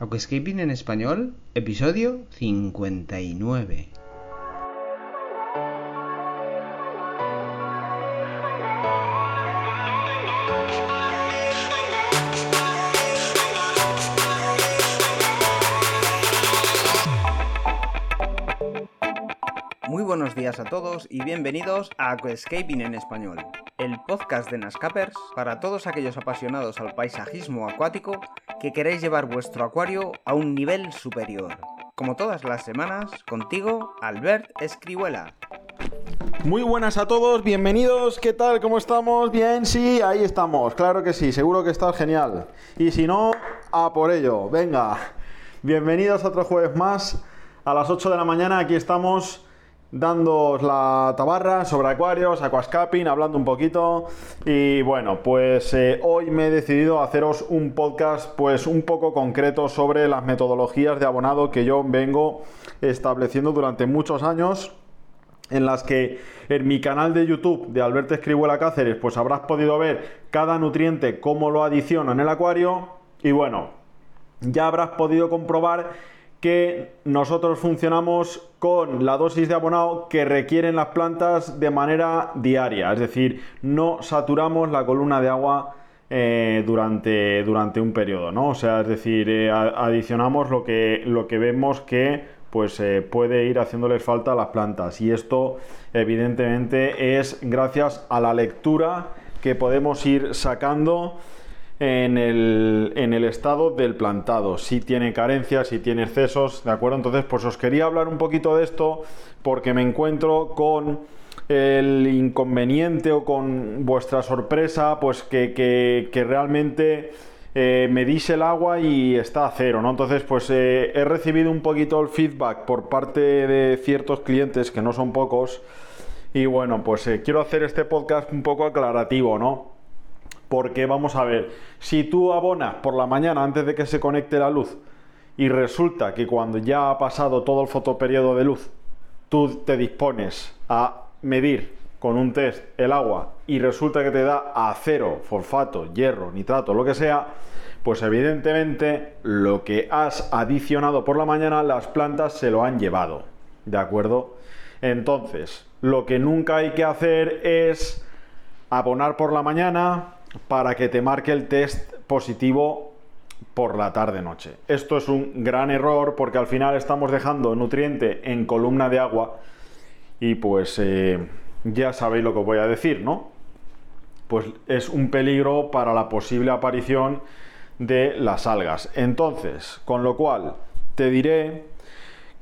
Aquascaping en español, episodio 59. Muy buenos días a todos y bienvenidos a Aquascaping en español, el podcast de Nascapers para todos aquellos apasionados al paisajismo acuático que queréis llevar vuestro acuario a un nivel superior. Como todas las semanas, contigo, Albert Escribuela. Muy buenas a todos, bienvenidos, ¿qué tal? ¿Cómo estamos? Bien, sí, ahí estamos, claro que sí, seguro que estás genial. Y si no, a por ello, venga. Bienvenidos otro jueves más, a las 8 de la mañana, aquí estamos dando la tabarra sobre acuarios, aquascaping, hablando un poquito. Y bueno, pues eh, hoy me he decidido haceros un podcast pues un poco concreto sobre las metodologías de abonado que yo vengo estableciendo durante muchos años en las que en mi canal de YouTube de Alberto Escribuela Cáceres pues habrás podido ver cada nutriente cómo lo adiciono en el acuario y bueno, ya habrás podido comprobar que nosotros funcionamos con la dosis de abonado que requieren las plantas de manera diaria, es decir, no saturamos la columna de agua eh, durante, durante un periodo, ¿no? O sea, es decir, eh, adicionamos lo que, lo que vemos que pues eh, puede ir haciéndoles falta a las plantas y esto evidentemente es gracias a la lectura que podemos ir sacando en el, estado del plantado, si tiene carencias, si tiene excesos, ¿de acuerdo? Entonces, pues os quería hablar un poquito de esto porque me encuentro con el inconveniente o con vuestra sorpresa, pues que, realmente eh, medís el agua y está a cero, ¿no? Entonces, pues eh, he recibido un poquito el feedback por parte de ciertos clientes, que no son pocos, y bueno, pues eh, quiero hacer este podcast un poco aclarativo, ¿no? Porque vamos a ver, si tú abonas por la mañana antes de que se conecte la luz y resulta que cuando ya ha pasado todo el fotoperiodo de luz, tú te dispones a medir con un test el agua y resulta que te da a cero fosfato, hierro, nitrato, lo que sea, pues evidentemente lo que has adicionado por la mañana las plantas se lo han llevado. ¿De acuerdo? Entonces, lo que nunca hay que hacer es abonar por la mañana, para que te marque el test positivo por la tarde-noche. Esto es un gran error porque al final estamos dejando nutriente en columna de agua y pues eh, ya sabéis lo que voy a decir, ¿no? Pues es un peligro para la posible aparición de las algas. Entonces, con lo cual, te diré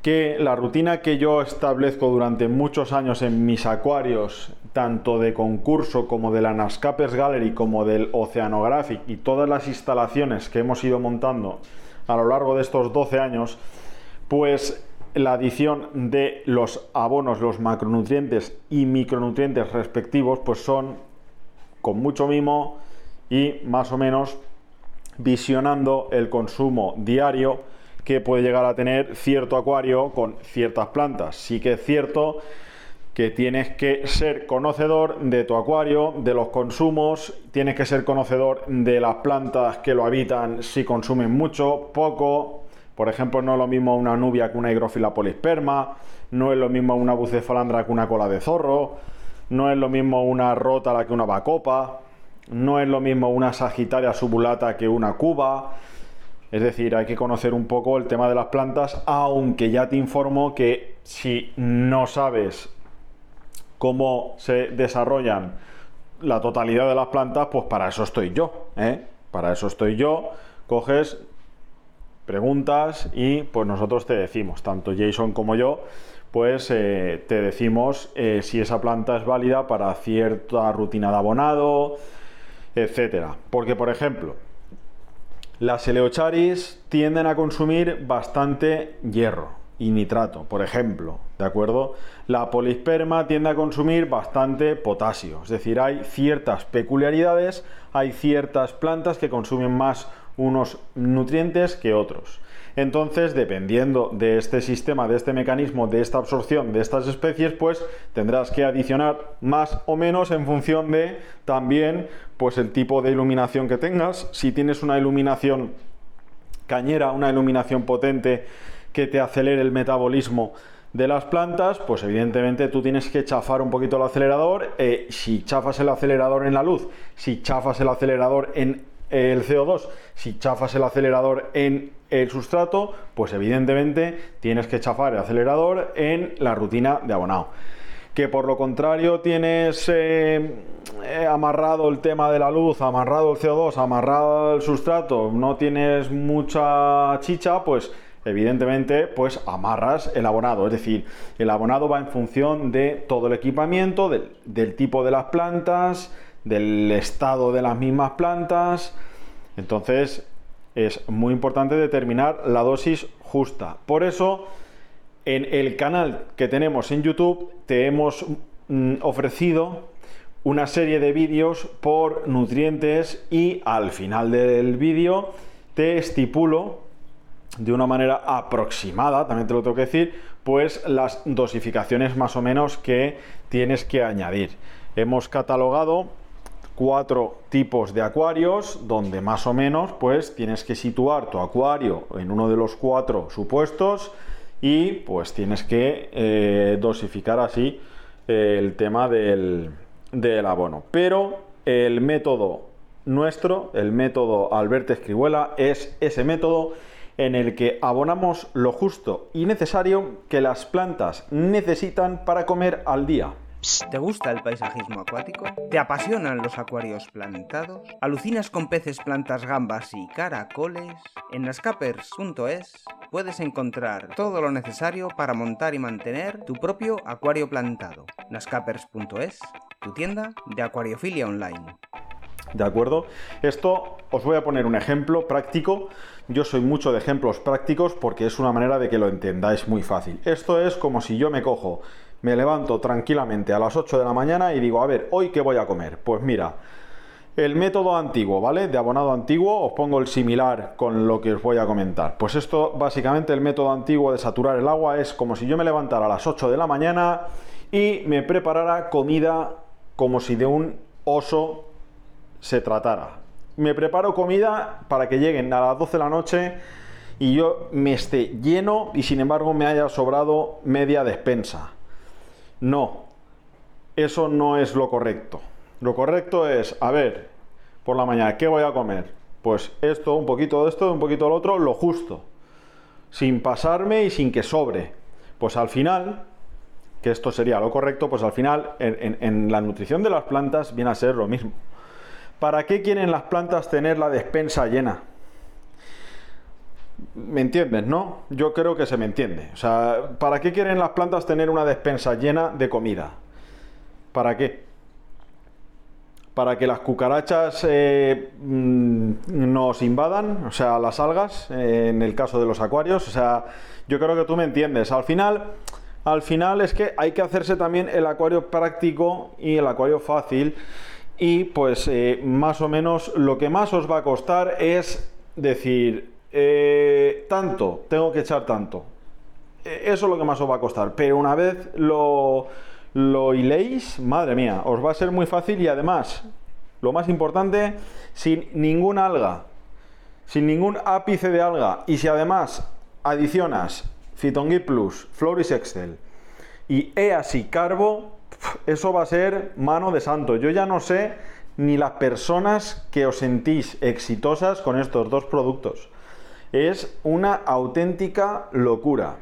que la rutina que yo establezco durante muchos años en mis acuarios, tanto de concurso como de la Nascapers Gallery como del Oceanographic y todas las instalaciones que hemos ido montando a lo largo de estos 12 años, pues la adición de los abonos, los macronutrientes y micronutrientes respectivos, pues son con mucho mimo y más o menos visionando el consumo diario que puede llegar a tener cierto acuario con ciertas plantas. Sí que es cierto que tienes que ser conocedor de tu acuario, de los consumos, tienes que ser conocedor de las plantas que lo habitan, si consumen mucho, poco. Por ejemplo, no es lo mismo una nubia que una higrófila polisperma, no es lo mismo una bucefalandra que una cola de zorro, no es lo mismo una rótala que una bacopa, no es lo mismo una sagitaria subulata que una cuba. Es decir, hay que conocer un poco el tema de las plantas, aunque ya te informo que si no sabes cómo se desarrollan la totalidad de las plantas, pues para eso estoy yo. ¿eh? Para eso estoy yo. Coges, preguntas y pues nosotros te decimos, tanto Jason como yo, pues eh, te decimos eh, si esa planta es válida para cierta rutina de abonado, etcétera. Porque, por ejemplo, las eleocharis tienden a consumir bastante hierro y nitrato, por ejemplo, ¿de acuerdo? La polisperma tiende a consumir bastante potasio, es decir, hay ciertas peculiaridades, hay ciertas plantas que consumen más unos nutrientes que otros. Entonces, dependiendo de este sistema, de este mecanismo, de esta absorción de estas especies, pues tendrás que adicionar más o menos en función de también pues el tipo de iluminación que tengas. Si tienes una iluminación cañera, una iluminación potente que te acelere el metabolismo de las plantas, pues evidentemente tú tienes que chafar un poquito el acelerador. Eh, si chafas el acelerador en la luz, si chafas el acelerador en el CO2, si chafas el acelerador en el sustrato, pues evidentemente tienes que chafar el acelerador en la rutina de abonado. Que por lo contrario tienes eh, eh, amarrado el tema de la luz, amarrado el CO2, amarrado el sustrato, no tienes mucha chicha, pues evidentemente, pues amarras el abonado. Es decir, el abonado va en función de todo el equipamiento, del, tipo de las plantas, del estado de las mismas plantas. Entonces, es muy importante determinar la dosis justa. Por eso, en el canal que tenemos en YouTube, te hemos mm, ofrecido una serie de vídeos por nutrientes y al final del vídeo te estipulo de una manera aproximada, también te lo tengo que decir, pues las dosificaciones más o menos que tienes que añadir. Hemos catalogado cuatro tipos de acuarios donde más o menos pues tienes que situar tu acuario en uno de los cuatro supuestos y pues tienes que eh, dosificar así eh, el tema del, del abono. Pero el método nuestro, el método Alberto Escribuela, es ese método en el que abonamos lo justo y necesario que las plantas necesitan para comer al día. ¿Te gusta el paisajismo acuático? ¿Te apasionan los acuarios plantados? ¿Alucinas con peces, plantas, gambas y caracoles? En nascapers.es puedes encontrar todo lo necesario para montar y mantener tu propio acuario plantado. nascapers.es, tu tienda de acuariofilia online. ¿De acuerdo? Esto os voy a poner un ejemplo práctico. Yo soy mucho de ejemplos prácticos porque es una manera de que lo entendáis muy fácil. Esto es como si yo me cojo, me levanto tranquilamente a las 8 de la mañana y digo, a ver, ¿hoy qué voy a comer? Pues mira, el método antiguo, ¿vale? De abonado antiguo, os pongo el similar con lo que os voy a comentar. Pues esto, básicamente, el método antiguo de saturar el agua es como si yo me levantara a las 8 de la mañana y me preparara comida como si de un oso se tratara. Me preparo comida para que lleguen a las 12 de la noche y yo me esté lleno y sin embargo me haya sobrado media despensa. No, eso no es lo correcto. Lo correcto es, a ver, por la mañana, ¿qué voy a comer? Pues esto, un poquito de esto, un poquito de lo otro, lo justo. Sin pasarme y sin que sobre. Pues al final, que esto sería lo correcto, pues al final en, en la nutrición de las plantas viene a ser lo mismo. ¿Para qué quieren las plantas tener la despensa llena? ¿Me entiendes, no? Yo creo que se me entiende. O sea, ¿para qué quieren las plantas tener una despensa llena de comida? ¿Para qué? Para que las cucarachas eh, mm, nos invadan, o sea, las algas, eh, en el caso de los acuarios. O sea, yo creo que tú me entiendes. Al final, al final es que hay que hacerse también el acuario práctico y el acuario fácil y pues eh, más o menos lo que más os va a costar es decir, eh, tanto, tengo que echar tanto. E, eso es lo que más os va a costar. Pero una vez lo, lo hiléis, madre mía, os va a ser muy fácil y además, lo más importante, sin ningún alga, sin ningún ápice de alga. Y si además adicionas Phytongui Plus, Floris Excel y EASI Carbo, eso va a ser mano de santo. Yo ya no sé ni las personas que os sentís exitosas con estos dos productos. Es una auténtica locura.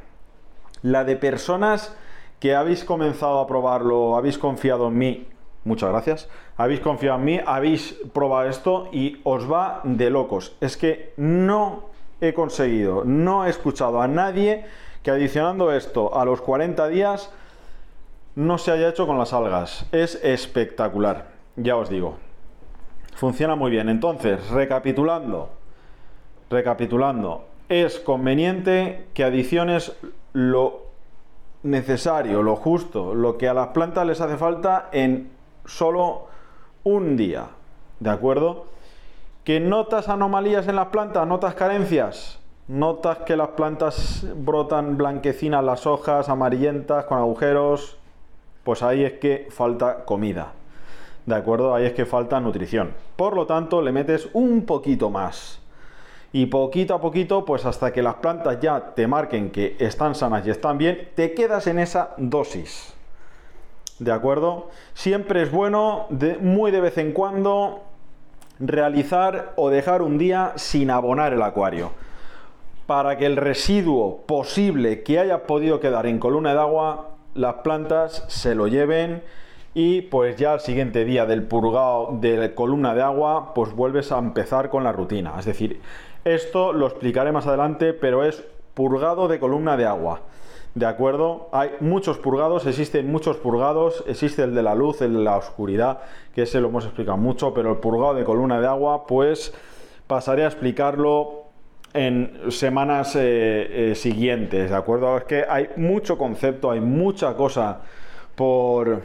La de personas que habéis comenzado a probarlo, habéis confiado en mí, muchas gracias, habéis confiado en mí, habéis probado esto y os va de locos. Es que no he conseguido, no he escuchado a nadie que adicionando esto a los 40 días no se haya hecho con las algas. Es espectacular, ya os digo. Funciona muy bien. Entonces, recapitulando, recapitulando, es conveniente que adiciones lo necesario, lo justo, lo que a las plantas les hace falta en solo un día. ¿De acuerdo? ¿Que notas anomalías en las plantas? ¿Notas carencias? ¿Notas que las plantas brotan blanquecinas las hojas, amarillentas, con agujeros? pues ahí es que falta comida. ¿De acuerdo? Ahí es que falta nutrición. Por lo tanto, le metes un poquito más. Y poquito a poquito, pues hasta que las plantas ya te marquen que están sanas y están bien, te quedas en esa dosis. ¿De acuerdo? Siempre es bueno, muy de vez en cuando, realizar o dejar un día sin abonar el acuario. Para que el residuo posible que haya podido quedar en columna de agua, las plantas se lo lleven y pues ya al siguiente día del purgado de la columna de agua, pues vuelves a empezar con la rutina. Es decir, esto lo explicaré más adelante, pero es purgado de columna de agua. ¿De acuerdo? Hay muchos purgados, existen muchos purgados, existe el de la luz, el de la oscuridad, que ese lo hemos explicado mucho, pero el purgado de columna de agua, pues pasaré a explicarlo en semanas eh, eh, siguientes, ¿de acuerdo? Es que hay mucho concepto, hay mucha cosa por,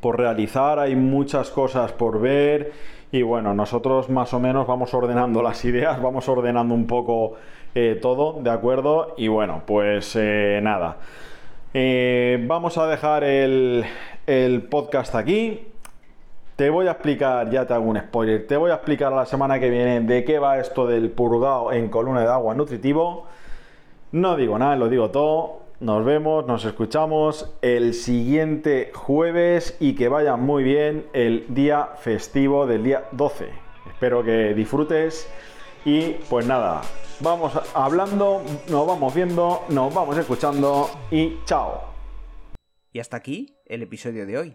por realizar, hay muchas cosas por ver y bueno, nosotros más o menos vamos ordenando las ideas, vamos ordenando un poco eh, todo, ¿de acuerdo? Y bueno, pues eh, nada. Eh, vamos a dejar el, el podcast aquí. Te voy a explicar, ya te hago un spoiler, te voy a explicar la semana que viene de qué va esto del purgado en columna de agua nutritivo. No digo nada, lo digo todo. Nos vemos, nos escuchamos el siguiente jueves y que vaya muy bien el día festivo del día 12. Espero que disfrutes y pues nada, vamos hablando, nos vamos viendo, nos vamos escuchando y chao. Y hasta aquí el episodio de hoy.